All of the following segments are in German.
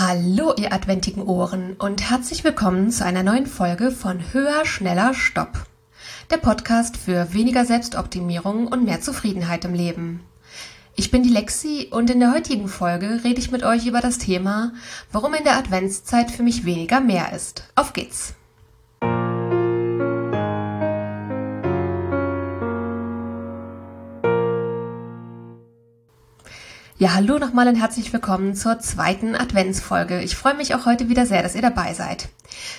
Hallo, ihr adventigen Ohren und herzlich willkommen zu einer neuen Folge von Höher, Schneller, Stopp. Der Podcast für weniger Selbstoptimierung und mehr Zufriedenheit im Leben. Ich bin die Lexi und in der heutigen Folge rede ich mit euch über das Thema, warum in der Adventszeit für mich weniger mehr ist. Auf geht's! Ja, hallo nochmal und herzlich willkommen zur zweiten Adventsfolge. Ich freue mich auch heute wieder sehr, dass ihr dabei seid.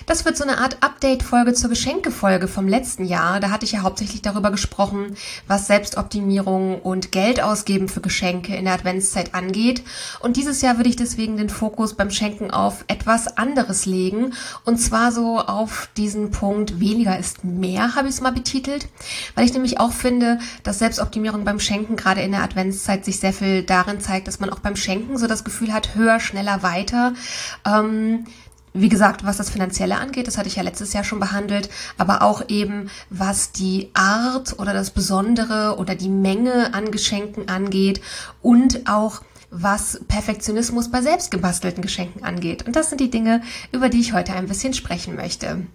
Das wird so eine Art Update-Folge zur Geschenkefolge vom letzten Jahr. Da hatte ich ja hauptsächlich darüber gesprochen, was Selbstoptimierung und Geld ausgeben für Geschenke in der Adventszeit angeht. Und dieses Jahr würde ich deswegen den Fokus beim Schenken auf etwas anderes legen. Und zwar so auf diesen Punkt weniger ist mehr, habe ich es mal betitelt. Weil ich nämlich auch finde, dass Selbstoptimierung beim Schenken gerade in der Adventszeit sich sehr viel darin zeigt, zeigt, dass man auch beim Schenken so das Gefühl hat, höher, schneller, weiter. Ähm, wie gesagt, was das Finanzielle angeht, das hatte ich ja letztes Jahr schon behandelt, aber auch eben was die Art oder das Besondere oder die Menge an Geschenken angeht und auch was Perfektionismus bei selbstgebastelten Geschenken angeht. Und das sind die Dinge, über die ich heute ein bisschen sprechen möchte.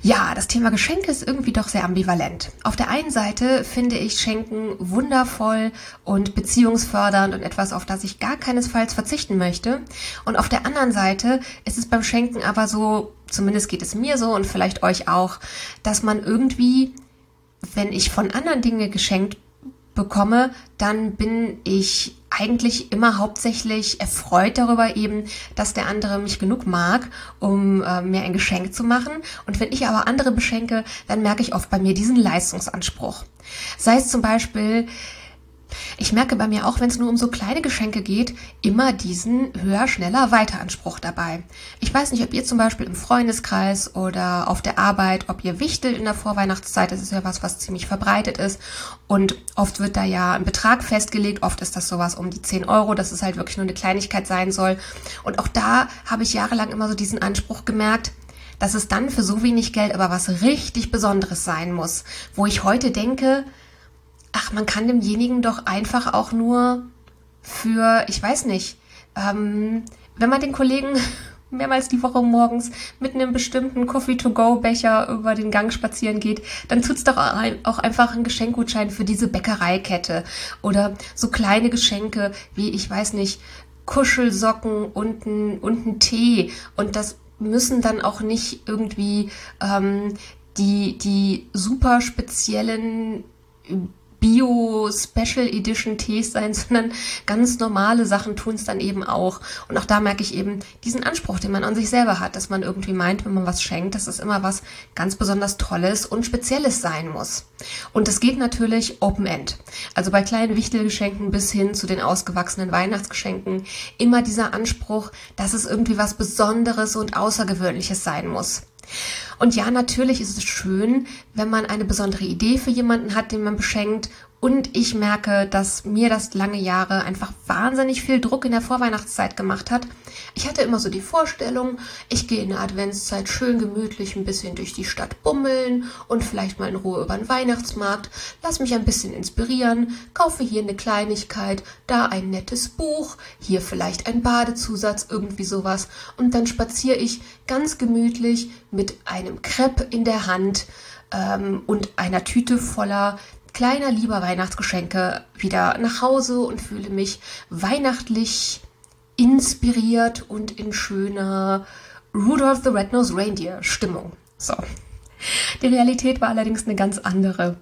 Ja, das Thema Geschenke ist irgendwie doch sehr ambivalent. Auf der einen Seite finde ich Schenken wundervoll und beziehungsfördernd und etwas, auf das ich gar keinesfalls verzichten möchte. Und auf der anderen Seite ist es beim Schenken aber so, zumindest geht es mir so und vielleicht euch auch, dass man irgendwie, wenn ich von anderen Dinge geschenkt bekomme, dann bin ich eigentlich immer hauptsächlich erfreut darüber eben, dass der andere mich genug mag, um äh, mir ein Geschenk zu machen. Und wenn ich aber andere beschenke, dann merke ich oft bei mir diesen Leistungsanspruch. Sei es zum Beispiel, ich merke bei mir auch, wenn es nur um so kleine Geschenke geht, immer diesen höher, schneller, weiter Anspruch dabei. Ich weiß nicht, ob ihr zum Beispiel im Freundeskreis oder auf der Arbeit, ob ihr wichtelt in der Vorweihnachtszeit, das ist ja was, was ziemlich verbreitet ist. Und oft wird da ja ein Betrag festgelegt, oft ist das sowas um die 10 Euro, dass es halt wirklich nur eine Kleinigkeit sein soll. Und auch da habe ich jahrelang immer so diesen Anspruch gemerkt, dass es dann für so wenig Geld aber was richtig Besonderes sein muss, wo ich heute denke, ach, man kann demjenigen doch einfach auch nur für, ich weiß nicht, ähm, wenn man den Kollegen mehrmals die Woche morgens mit einem bestimmten Coffee-to-go-Becher über den Gang spazieren geht, dann tut's doch auch einfach einen Geschenkgutschein für diese Bäckereikette oder so kleine Geschenke wie, ich weiß nicht, Kuschelsocken und ein, und ein Tee. Und das müssen dann auch nicht irgendwie ähm, die, die super speziellen Bio-Special Edition Tees sein, sondern ganz normale Sachen tun es dann eben auch. Und auch da merke ich eben diesen Anspruch, den man an sich selber hat, dass man irgendwie meint, wenn man was schenkt, dass es immer was ganz besonders Tolles und Spezielles sein muss. Und das geht natürlich Open End. Also bei kleinen Wichtelgeschenken bis hin zu den ausgewachsenen Weihnachtsgeschenken immer dieser Anspruch, dass es irgendwie was Besonderes und Außergewöhnliches sein muss. Und ja, natürlich ist es schön, wenn man eine besondere Idee für jemanden hat, den man beschenkt. Und ich merke, dass mir das lange Jahre einfach wahnsinnig viel Druck in der Vorweihnachtszeit gemacht hat. Ich hatte immer so die Vorstellung, ich gehe in der Adventszeit schön gemütlich ein bisschen durch die Stadt bummeln und vielleicht mal in Ruhe über den Weihnachtsmarkt, lass mich ein bisschen inspirieren, kaufe hier eine Kleinigkeit, da ein nettes Buch, hier vielleicht ein Badezusatz, irgendwie sowas. Und dann spaziere ich ganz gemütlich mit einem Crepe in der Hand ähm, und einer Tüte voller kleiner lieber Weihnachtsgeschenke wieder nach Hause und fühle mich weihnachtlich inspiriert und in schöner Rudolph the Red-Nosed Reindeer Stimmung. So. Die Realität war allerdings eine ganz andere.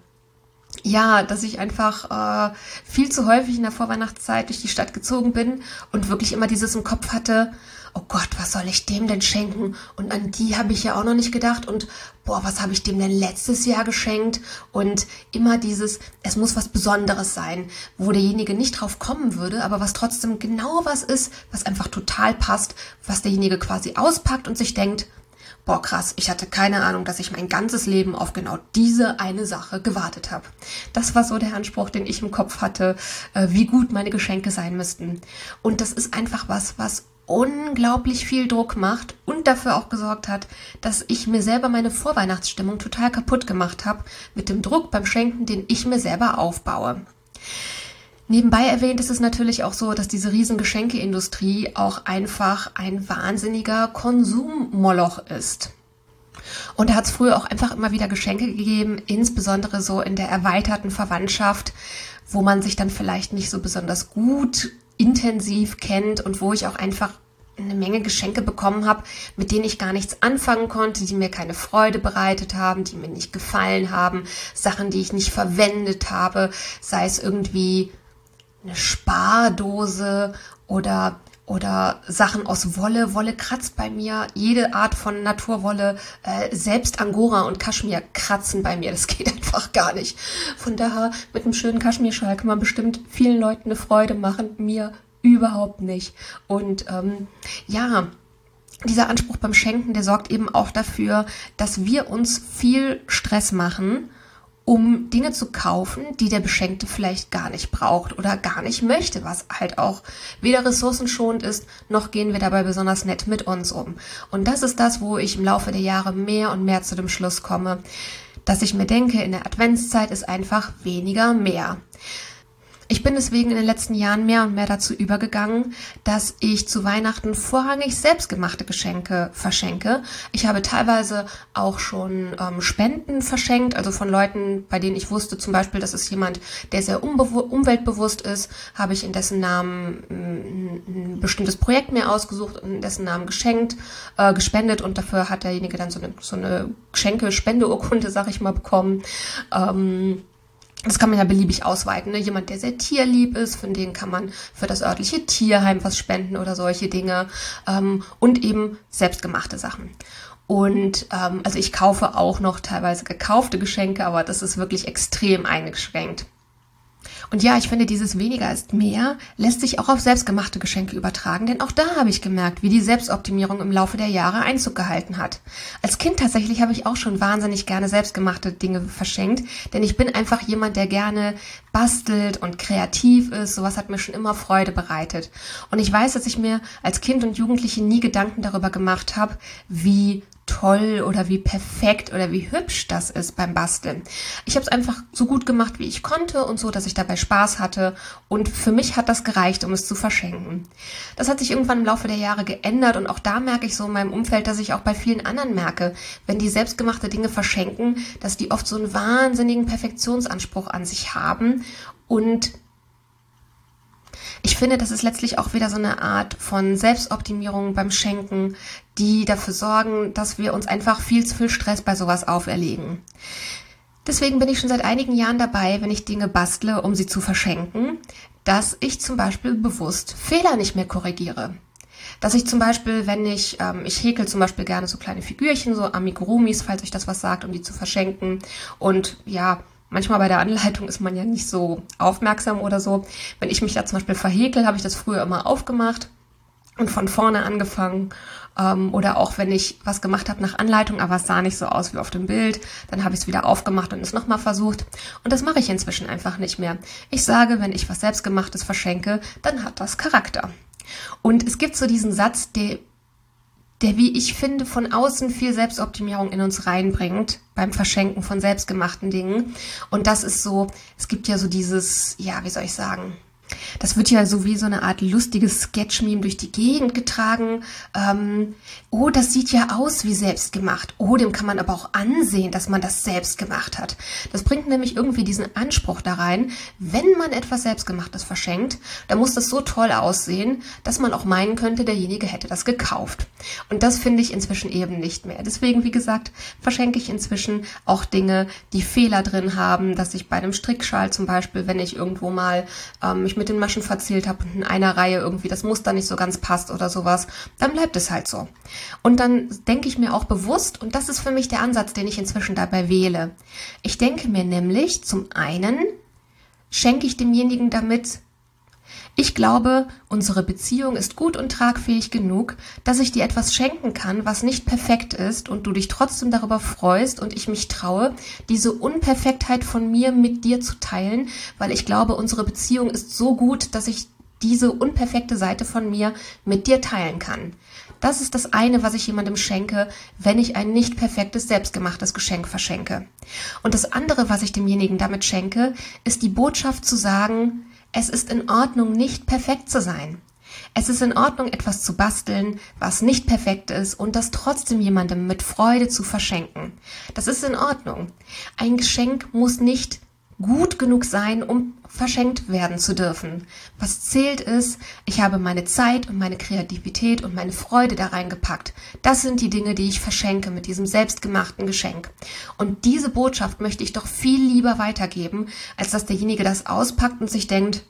Ja, dass ich einfach äh, viel zu häufig in der Vorweihnachtszeit durch die Stadt gezogen bin und wirklich immer dieses im Kopf hatte, oh Gott, was soll ich dem denn schenken? Und an die habe ich ja auch noch nicht gedacht. Und boah, was habe ich dem denn letztes Jahr geschenkt? Und immer dieses, es muss was Besonderes sein, wo derjenige nicht drauf kommen würde, aber was trotzdem genau was ist, was einfach total passt, was derjenige quasi auspackt und sich denkt, boah krass, ich hatte keine Ahnung, dass ich mein ganzes Leben auf genau diese eine Sache gewartet habe. Das war so der Anspruch, den ich im Kopf hatte, äh, wie gut meine Geschenke sein müssten. Und das ist einfach was, was unglaublich viel Druck macht und dafür auch gesorgt hat, dass ich mir selber meine Vorweihnachtsstimmung total kaputt gemacht habe mit dem Druck beim Schenken, den ich mir selber aufbaue. Nebenbei erwähnt ist es natürlich auch so, dass diese riesen Geschenkeindustrie auch einfach ein wahnsinniger Konsummoloch ist. Und da hat es früher auch einfach immer wieder Geschenke gegeben, insbesondere so in der erweiterten Verwandtschaft, wo man sich dann vielleicht nicht so besonders gut intensiv kennt und wo ich auch einfach eine Menge Geschenke bekommen habe, mit denen ich gar nichts anfangen konnte, die mir keine Freude bereitet haben, die mir nicht gefallen haben, Sachen, die ich nicht verwendet habe, sei es irgendwie eine Spardose oder oder Sachen aus Wolle. Wolle kratzt bei mir. Jede Art von Naturwolle, äh, selbst Angora und Kaschmir kratzen bei mir. Das geht einfach gar nicht. Von daher mit einem schönen Kaschmirschal kann man bestimmt vielen Leuten eine Freude machen. Mir überhaupt nicht. Und ähm, ja, dieser Anspruch beim Schenken, der sorgt eben auch dafür, dass wir uns viel Stress machen, um Dinge zu kaufen, die der Beschenkte vielleicht gar nicht braucht oder gar nicht möchte, was halt auch weder ressourcenschonend ist, noch gehen wir dabei besonders nett mit uns um. Und das ist das, wo ich im Laufe der Jahre mehr und mehr zu dem Schluss komme, dass ich mir denke, in der Adventszeit ist einfach weniger mehr. Ich bin deswegen in den letzten Jahren mehr und mehr dazu übergegangen, dass ich zu Weihnachten vorrangig selbstgemachte Geschenke verschenke. Ich habe teilweise auch schon ähm, Spenden verschenkt, also von Leuten, bei denen ich wusste zum Beispiel, das ist jemand, der sehr umweltbewusst ist, habe ich in dessen Namen ein, ein bestimmtes Projekt mir ausgesucht und in dessen Namen geschenkt, äh, gespendet und dafür hat derjenige dann so eine, so eine Geschenke-Spendeurkunde, sag ich mal, bekommen. Ähm, das kann man ja beliebig ausweiten. Ne? Jemand, der sehr tierlieb ist, von dem kann man für das örtliche Tierheim was spenden oder solche Dinge. Ähm, und eben selbstgemachte Sachen. Und ähm, also ich kaufe auch noch teilweise gekaufte Geschenke, aber das ist wirklich extrem eingeschränkt. Und ja, ich finde, dieses weniger ist mehr lässt sich auch auf selbstgemachte Geschenke übertragen, denn auch da habe ich gemerkt, wie die Selbstoptimierung im Laufe der Jahre Einzug gehalten hat. Als Kind tatsächlich habe ich auch schon wahnsinnig gerne selbstgemachte Dinge verschenkt, denn ich bin einfach jemand, der gerne bastelt und kreativ ist. Sowas hat mir schon immer Freude bereitet. Und ich weiß, dass ich mir als Kind und Jugendliche nie Gedanken darüber gemacht habe, wie toll oder wie perfekt oder wie hübsch das ist beim Basteln. Ich habe es einfach so gut gemacht, wie ich konnte und so, dass ich dabei Spaß hatte und für mich hat das gereicht, um es zu verschenken. Das hat sich irgendwann im Laufe der Jahre geändert und auch da merke ich so in meinem Umfeld, dass ich auch bei vielen anderen merke, wenn die selbstgemachte Dinge verschenken, dass die oft so einen wahnsinnigen Perfektionsanspruch an sich haben und ich finde, das ist letztlich auch wieder so eine Art von Selbstoptimierung beim Schenken, die dafür sorgen, dass wir uns einfach viel zu viel Stress bei sowas auferlegen. Deswegen bin ich schon seit einigen Jahren dabei, wenn ich Dinge bastle, um sie zu verschenken, dass ich zum Beispiel bewusst Fehler nicht mehr korrigiere. Dass ich zum Beispiel, wenn ich, ähm, ich häkel zum Beispiel gerne so kleine Figürchen, so Amigurumis, falls euch das was sagt, um die zu verschenken. Und ja, manchmal bei der Anleitung ist man ja nicht so aufmerksam oder so. Wenn ich mich da zum Beispiel verhäkel, habe ich das früher immer aufgemacht und von vorne angefangen. Ähm, oder auch wenn ich was gemacht habe nach Anleitung, aber es sah nicht so aus wie auf dem Bild, dann habe ich es wieder aufgemacht und es nochmal versucht. Und das mache ich inzwischen einfach nicht mehr. Ich sage, wenn ich was selbstgemachtes verschenke, dann hat das Charakter. Und es gibt so diesen Satz, der der, wie ich finde, von außen viel Selbstoptimierung in uns reinbringt beim Verschenken von selbstgemachten Dingen. Und das ist so, es gibt ja so dieses, ja, wie soll ich sagen, das wird ja so wie so eine Art lustiges Sketch-Meme durch die Gegend getragen. Ähm, oh, das sieht ja aus wie selbstgemacht. Oh, dem kann man aber auch ansehen, dass man das selbst gemacht hat. Das bringt nämlich irgendwie diesen Anspruch da rein, wenn man etwas Selbstgemachtes verschenkt, dann muss das so toll aussehen, dass man auch meinen könnte, derjenige hätte das gekauft. Und das finde ich inzwischen eben nicht mehr. Deswegen, wie gesagt, verschenke ich inzwischen auch Dinge, die Fehler drin haben, dass ich bei einem Strickschal zum Beispiel, wenn ich irgendwo mal ähm, mit den Maschen verzählt habe und in einer Reihe irgendwie das Muster nicht so ganz passt oder sowas, dann bleibt es halt so. Und dann denke ich mir auch bewusst, und das ist für mich der Ansatz, den ich inzwischen dabei wähle. Ich denke mir nämlich, zum einen schenke ich demjenigen damit ich glaube, unsere Beziehung ist gut und tragfähig genug, dass ich dir etwas schenken kann, was nicht perfekt ist und du dich trotzdem darüber freust und ich mich traue, diese Unperfektheit von mir mit dir zu teilen, weil ich glaube, unsere Beziehung ist so gut, dass ich diese unperfekte Seite von mir mit dir teilen kann. Das ist das eine, was ich jemandem schenke, wenn ich ein nicht perfektes, selbstgemachtes Geschenk verschenke. Und das andere, was ich demjenigen damit schenke, ist die Botschaft zu sagen, Es ist in Ordnung, nicht perfekt zu sein. Es ist in Ordnung, etwas zu basteln, was nicht perfekt ist und das trotzdem jemandem mit Freude zu verschenken. Das ist in Ordnung. Ein Geschenk muss nicht gut genug sein, um verschenkt werden zu dürfen. Was zählt ist, ich habe meine Zeit und meine Kreativität und meine Freude da reingepackt. Das sind die Dinge, die ich verschenke mit diesem selbstgemachten Geschenk. Und diese Botschaft möchte ich doch viel lieber weitergeben, als dass derjenige das auspackt und sich denkt,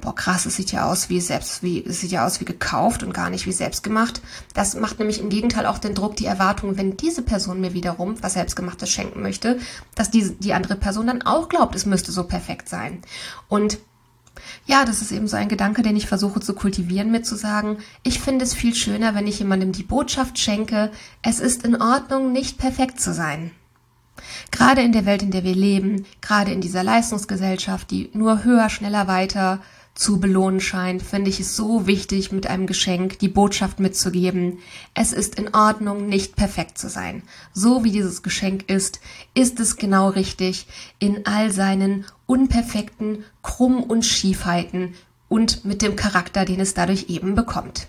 boah krass, es sieht ja aus wie selbst, wie, es sieht ja aus wie gekauft und gar nicht wie selbst gemacht. Das macht nämlich im Gegenteil auch den Druck, die Erwartung, wenn diese Person mir wiederum was selbstgemachtes schenken möchte, dass diese, die andere Person dann auch glaubt, es müsste so perfekt sein. Und ja, das ist eben so ein Gedanke, den ich versuche zu kultivieren, mir zu sagen, ich finde es viel schöner, wenn ich jemandem die Botschaft schenke, es ist in Ordnung, nicht perfekt zu sein. Gerade in der Welt, in der wir leben, gerade in dieser Leistungsgesellschaft, die nur höher, schneller, weiter zu belohnen scheint, finde ich es so wichtig, mit einem Geschenk die Botschaft mitzugeben. Es ist in Ordnung, nicht perfekt zu sein. So wie dieses Geschenk ist, ist es genau richtig in all seinen unperfekten Krumm- und Schiefheiten und mit dem Charakter, den es dadurch eben bekommt.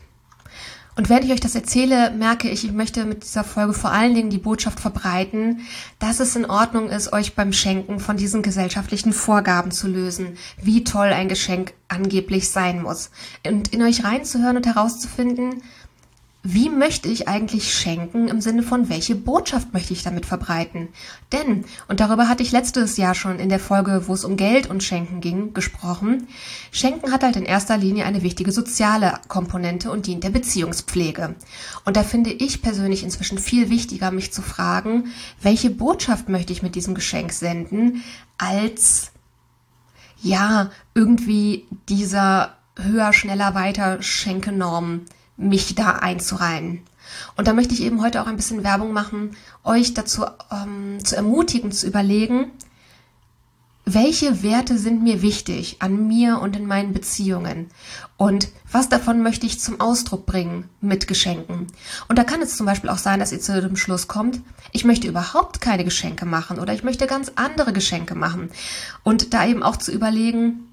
Und während ich euch das erzähle, merke ich, ich möchte mit dieser Folge vor allen Dingen die Botschaft verbreiten, dass es in Ordnung ist, euch beim Schenken von diesen gesellschaftlichen Vorgaben zu lösen, wie toll ein Geschenk angeblich sein muss. Und in euch reinzuhören und herauszufinden, wie möchte ich eigentlich schenken im Sinne von, welche Botschaft möchte ich damit verbreiten? Denn, und darüber hatte ich letztes Jahr schon in der Folge, wo es um Geld und Schenken ging, gesprochen, Schenken hat halt in erster Linie eine wichtige soziale Komponente und dient der Beziehungspflege. Und da finde ich persönlich inzwischen viel wichtiger, mich zu fragen, welche Botschaft möchte ich mit diesem Geschenk senden, als, ja, irgendwie dieser höher, schneller, weiter Schenkenorm mich da einzureihen. Und da möchte ich eben heute auch ein bisschen Werbung machen, euch dazu ähm, zu ermutigen, zu überlegen, welche Werte sind mir wichtig an mir und in meinen Beziehungen und was davon möchte ich zum Ausdruck bringen mit Geschenken. Und da kann es zum Beispiel auch sein, dass ihr zu dem Schluss kommt, ich möchte überhaupt keine Geschenke machen oder ich möchte ganz andere Geschenke machen. Und da eben auch zu überlegen,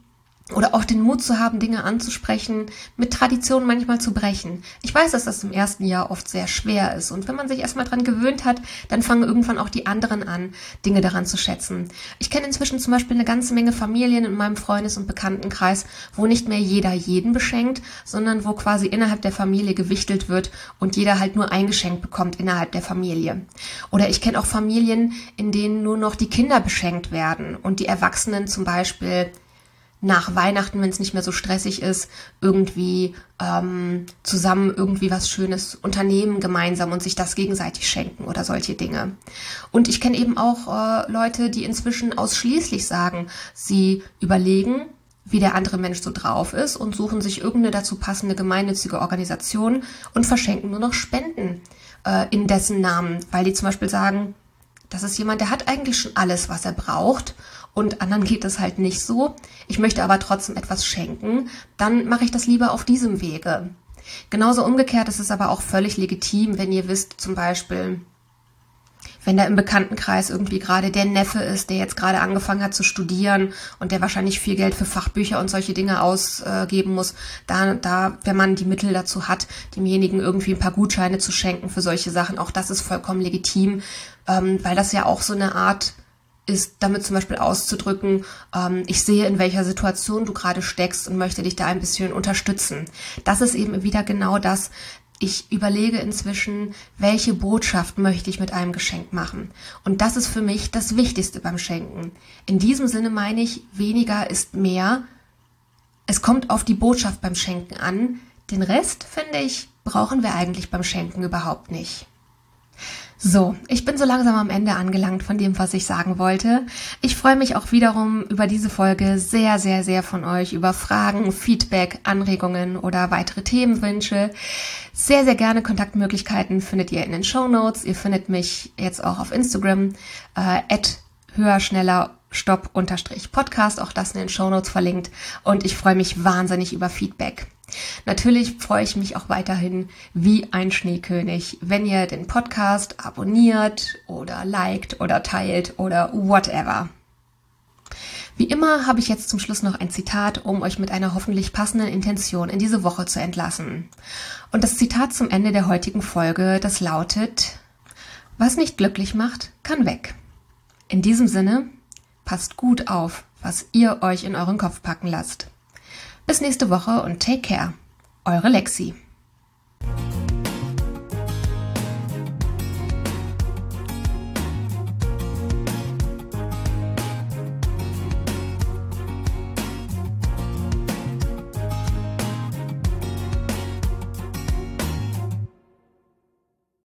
oder auch den Mut zu haben, Dinge anzusprechen, mit Traditionen manchmal zu brechen. Ich weiß, dass das im ersten Jahr oft sehr schwer ist. Und wenn man sich erstmal dran gewöhnt hat, dann fangen irgendwann auch die anderen an, Dinge daran zu schätzen. Ich kenne inzwischen zum Beispiel eine ganze Menge Familien in meinem Freundes- und Bekanntenkreis, wo nicht mehr jeder jeden beschenkt, sondern wo quasi innerhalb der Familie gewichtelt wird und jeder halt nur ein Geschenk bekommt innerhalb der Familie. Oder ich kenne auch Familien, in denen nur noch die Kinder beschenkt werden und die Erwachsenen zum Beispiel nach Weihnachten, wenn es nicht mehr so stressig ist, irgendwie ähm, zusammen irgendwie was Schönes unternehmen gemeinsam und sich das gegenseitig schenken oder solche Dinge. Und ich kenne eben auch äh, Leute, die inzwischen ausschließlich sagen, sie überlegen, wie der andere Mensch so drauf ist und suchen sich irgendeine dazu passende gemeinnützige Organisation und verschenken nur noch Spenden äh, in dessen Namen, weil die zum Beispiel sagen, das ist jemand, der hat eigentlich schon alles, was er braucht und anderen geht es halt nicht so. Ich möchte aber trotzdem etwas schenken, dann mache ich das lieber auf diesem Wege. Genauso umgekehrt ist es aber auch völlig legitim, wenn ihr wisst, zum Beispiel, wenn da im Bekanntenkreis irgendwie gerade der Neffe ist, der jetzt gerade angefangen hat zu studieren und der wahrscheinlich viel Geld für Fachbücher und solche Dinge ausgeben muss, da, da, wenn man die Mittel dazu hat, demjenigen irgendwie ein paar Gutscheine zu schenken für solche Sachen, auch das ist vollkommen legitim, ähm, weil das ja auch so eine Art ist damit zum Beispiel auszudrücken, ähm, ich sehe, in welcher Situation du gerade steckst und möchte dich da ein bisschen unterstützen. Das ist eben wieder genau das. Ich überlege inzwischen, welche Botschaft möchte ich mit einem Geschenk machen. Und das ist für mich das Wichtigste beim Schenken. In diesem Sinne meine ich, weniger ist mehr. Es kommt auf die Botschaft beim Schenken an. Den Rest, finde ich, brauchen wir eigentlich beim Schenken überhaupt nicht. So, ich bin so langsam am Ende angelangt von dem, was ich sagen wollte. Ich freue mich auch wiederum über diese Folge sehr, sehr, sehr von euch, über Fragen, Feedback, Anregungen oder weitere Themenwünsche. Sehr, sehr gerne Kontaktmöglichkeiten findet ihr in den Show Notes. Ihr findet mich jetzt auch auf Instagram, äh, höher, schneller, stopp, unterstrich Podcast, auch das in den Show Notes verlinkt. Und ich freue mich wahnsinnig über Feedback. Natürlich freue ich mich auch weiterhin wie ein Schneekönig, wenn ihr den Podcast abonniert oder liked oder teilt oder whatever. Wie immer habe ich jetzt zum Schluss noch ein Zitat, um euch mit einer hoffentlich passenden Intention in diese Woche zu entlassen. Und das Zitat zum Ende der heutigen Folge, das lautet, was nicht glücklich macht, kann weg. In diesem Sinne, passt gut auf, was ihr euch in euren Kopf packen lasst. Bis nächste Woche und take care. Eure Lexi.